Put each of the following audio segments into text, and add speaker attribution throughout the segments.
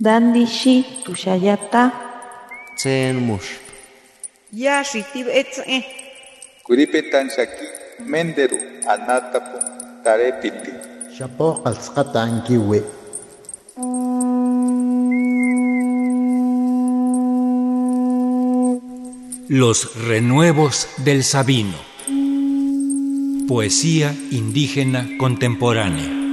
Speaker 1: Dandishi tushayata.
Speaker 2: Tsen mush.
Speaker 3: Yashi tibetze.
Speaker 4: Kuripetan shaki menderu anatapu tarepiti.
Speaker 5: Shapo alzqata ankiwe.
Speaker 6: Los renuevos del Sabino. Poesía indígena contemporánea.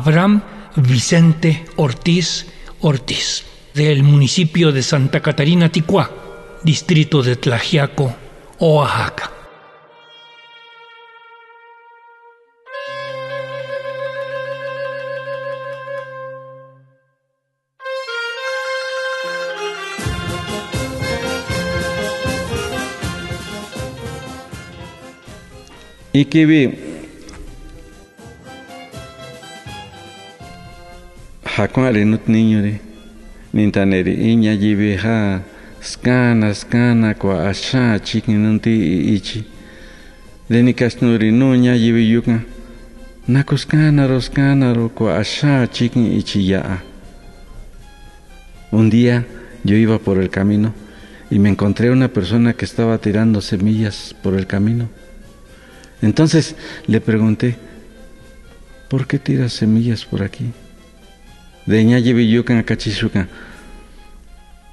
Speaker 7: Abraham Vicente Ortiz Ortiz, del municipio de Santa Catarina Ticuá, distrito de Tlajiaco, Oaxaca.
Speaker 8: Ikibi hakwari nut niñori nintaneri iña yibi ha skana skana kwa asha chikinunti ichi. Deni kasnuri nuña yibi yuka nako skánaro skánaro kwa asha chikin ichi ya un día yo iba por el camino y me encontré una persona que estaba tirando semillas por el camino. Entonces le pregunté, ¿por qué tiras semillas por aquí? De ñayibiyukan akachishukan.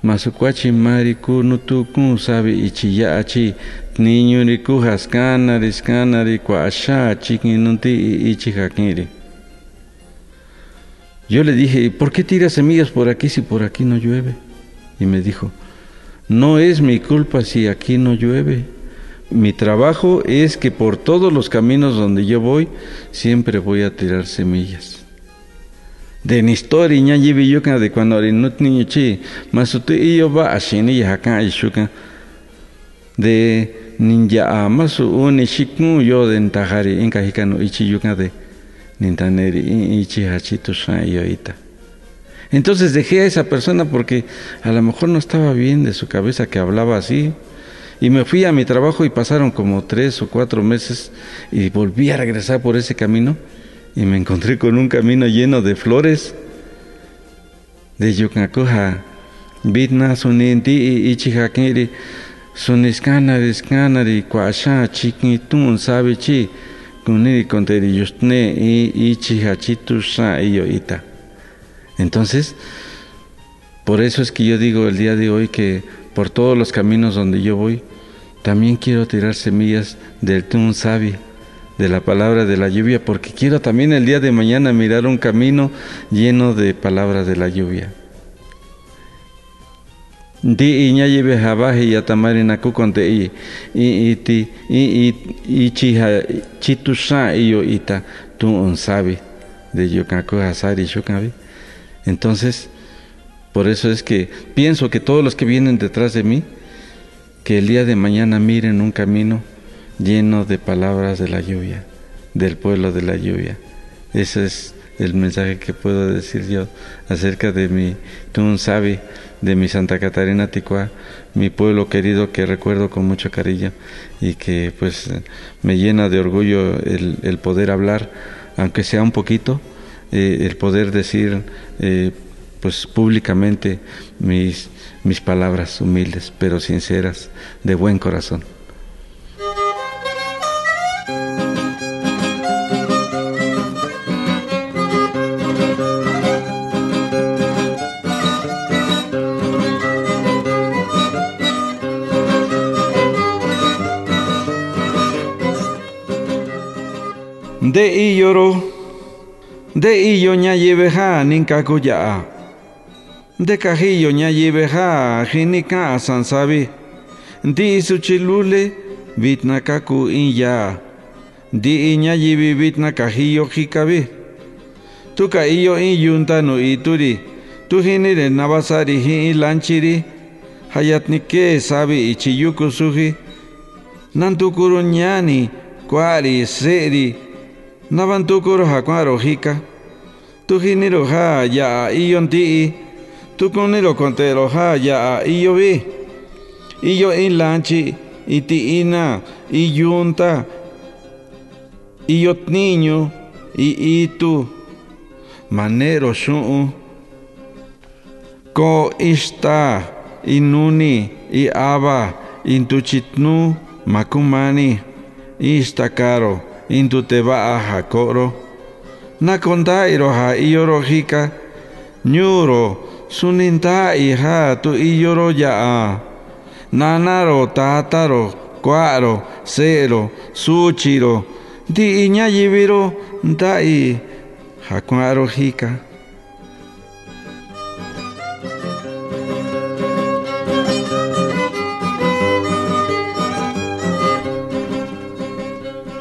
Speaker 8: Masukuachi mariku nutukun sabi ichiya achi niño ni kujas canari kuasha chiquinunti ichi hakiri. Yo le dije, ¿y por qué tiras semillas por aquí si por aquí no llueve? Y me dijo, no es mi culpa si aquí no llueve. Mi trabajo es que por todos los caminos donde yo voy, siempre voy a tirar semillas. De ni historia ña yibi de cuando arinut niño chi, masutu iyo ba ashini yahakan ishuka. De ninja amasu uni shikmu yo de ntajari inka hikano ichi yuka de nintaneri ichi hachitu shan iyo ita. Entonces dejé a esa persona porque a lo mejor no estaba bien de su cabeza que hablaba así. Y me fui a mi trabajo y pasaron como tres o cuatro meses y volví a regresar por ese camino y me encontré con un camino lleno de flores de Yucacoja, Bitna, Suninti Ichijakiri, Suniscanari, Scanari, Cuasha, Chiquitun, Sabichi, Kuniri, Conteri, Yustne y Yoita. Entonces, por eso es que yo digo el día de hoy que por todos los caminos donde yo voy, también quiero tirar semillas del Tun Sabi, de la palabra de la lluvia, porque quiero también el día de mañana mirar un camino lleno de palabras de la lluvia. Di y atamari naku conte i i iti i i chiha chitusha iyo ita tu un sabi de yokaku hasari shukabi. Entonces, por eso es que pienso que todos los que vienen detrás de mí, que el día de mañana miren un camino lleno de palabras de la lluvia, del pueblo de la lluvia. Ese es el mensaje que puedo decir yo acerca de mi Tun Sabi, de mi Santa Catarina Ticuá, mi pueblo querido que recuerdo con mucho cariño y que pues me llena de orgullo el, poder hablar, aunque sea un poquito, eh, el poder decir eh, pues públicamente mis, mis palabras humildes pero sinceras, de buen corazón. De iyoro, de iyo ña yebeja ninkakuya. De cajillo ña yebeja jinika sansabi. Di suchilule vitna kaku inya. Di iña yibi vitna cajillo jikabi. Tu iyo in yuntano ituri. Tu jinire navasari hin lanchiri. Hayatnike sabi ichiyuku suji. Nantukuru ñani seri. Navantukuru hakwaro hika. Tu jiniro ha ya iyon tii. Tu kuniro kontero ha ya iyo vi. iyo inlanchi, itiina, iyunta, iyot niño, y itu, manero shu'u, ko ista, inuni, i aba, intuchitnu, makumani, ista karo, intuteba hakoro, nakonda iroha iyorojika, nyuro, suninta iha tu iyoro yaa, nanaro tataro, cuaro, cero, suchiro, di iña yibiro, dai, hakuaro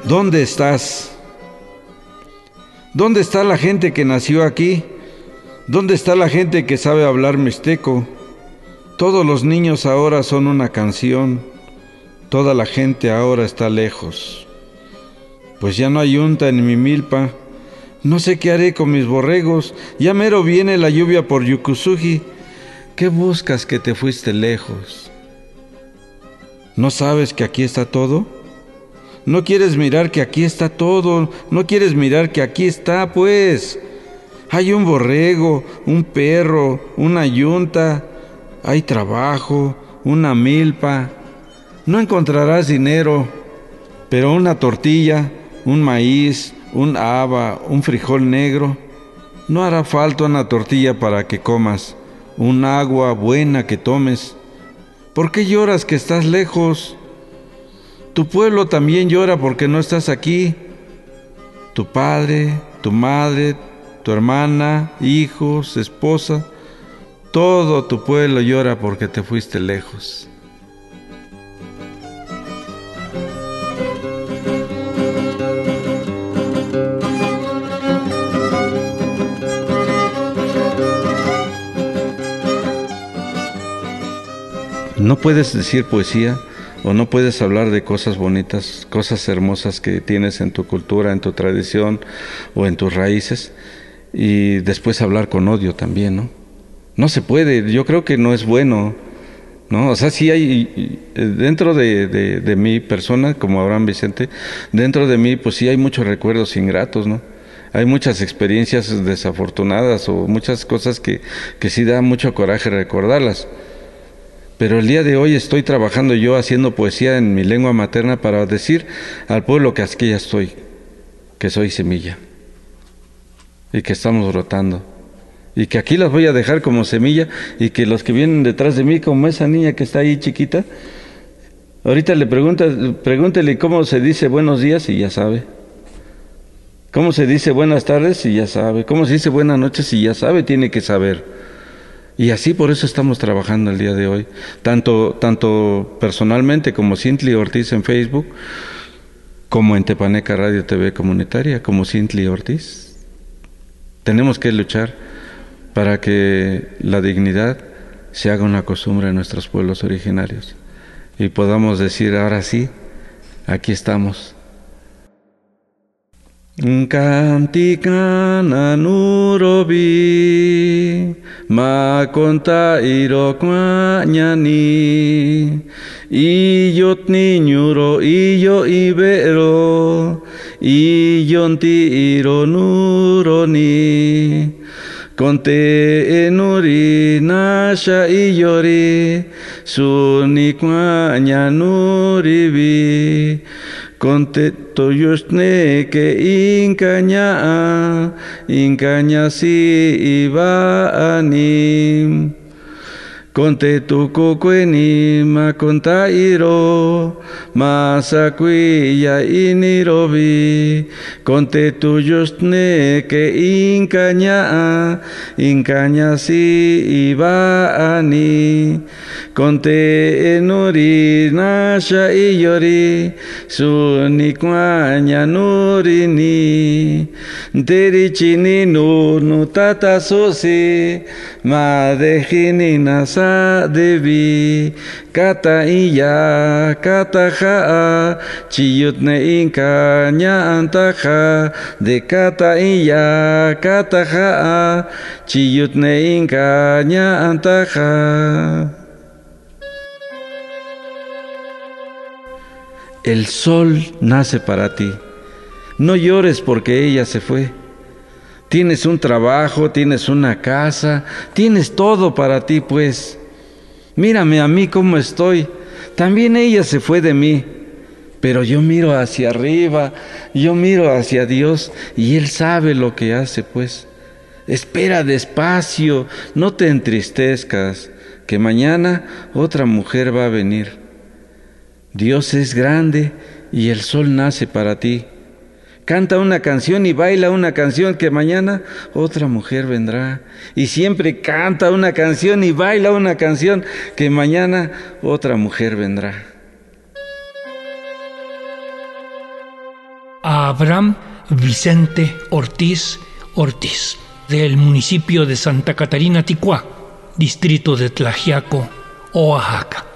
Speaker 8: ¿Dónde estás? ¿Dónde está la gente que nació aquí? ¿Dónde está la gente que sabe hablar mixteco? Todos los niños ahora son una canción, toda la gente ahora está lejos. Pues ya no hay unta en mi milpa, no sé qué haré con mis borregos, ya mero viene la lluvia por Yukusugi. ¿Qué buscas que te fuiste lejos? ¿No sabes que aquí está todo? No quieres mirar que aquí está todo. No quieres mirar que aquí está, pues. Hay un borrego, un perro, una yunta. Hay trabajo, una milpa. No encontrarás dinero, pero una tortilla, un maíz, un haba, un frijol negro. No hará falta una tortilla para que comas, un agua buena que tomes. ¿Por qué lloras que estás lejos? Tu pueblo también llora porque no estás aquí. Tu padre, tu madre, tu hermana, hijos, esposa, todo tu pueblo llora porque te fuiste lejos. No puedes decir poesía o no puedes hablar de cosas bonitas, cosas hermosas que tienes en tu cultura, en tu tradición o en tus raíces y después hablar con odio también, ¿no? No se puede, yo creo que no es bueno, ¿no? O sea, sí hay, dentro de, de, mi persona, como Abraham Vicente, dentro de mí, pues sí hay muchos recuerdos ingratos, ¿no? Hay muchas experiencias desafortunadas o muchas cosas que, que sí da mucho coraje recordarlas. Pero el día de hoy estoy trabajando yo haciendo poesía en mi lengua materna para decir al pueblo que aquí ya estoy, que soy semilla y que estamos brotando y que aquí las voy a dejar como semilla y que los que vienen detrás de mí, como esa niña que está ahí chiquita, ahorita le pregunta, pregúntele cómo se dice buenos días y ya sabe. ¿Cómo se dice buenas tardes y ya sabe? ¿Cómo se dice buenas noches y ya sabe? Tiene que saber. Y así por eso estamos trabajando el día de hoy, tanto, tanto personalmente como Cintli Ortiz en Facebook, como en Tepaneca Radio TV Comunitaria, como Cintli Ortiz. Tenemos que luchar para que la dignidad se haga una costumbre en nuestros pueblos originarios y podamos decir ahora sí, aquí estamos Kantikana nurobi makonta irokwa nyani iyot niñuro iyo ibero iyonti iro nuroni. Conte enuri nasha iyori sunikwa nyanuribi Conte toyosne que incaña, incaña si iba anim. Conte tu cocueni ma contairo, masacuilla inirobi. Conte tu yosne que incaña, incaña si iba ani. Conte enuri nasha iyori, sunikwaña nurini. Derichini nur nutata susi, madejini nasa devi kata iya kata ha chiyut ne inka nya antaha de kata iya kata ha chiyut ne inka El sol nace para ti. No llores porque ella se fue. Tienes un trabajo, tienes una casa, tienes todo para ti, pues. Mírame a mí cómo estoy. También ella se fue de mí. Pero yo miro hacia arriba, yo miro hacia Dios y Él sabe lo que hace, pues. Espera despacio, no te entristezcas, que mañana otra mujer va a venir. Dios es grande y el sol nace para ti. Canta una canción y baila una canción que mañana otra mujer vendrá. Y siempre canta una canción y baila una canción que mañana otra mujer vendrá.
Speaker 7: Abraham Vicente Ortiz Ortiz, del municipio de Santa Catarina Ticuá, distrito de Tlajiaco, Oaxaca.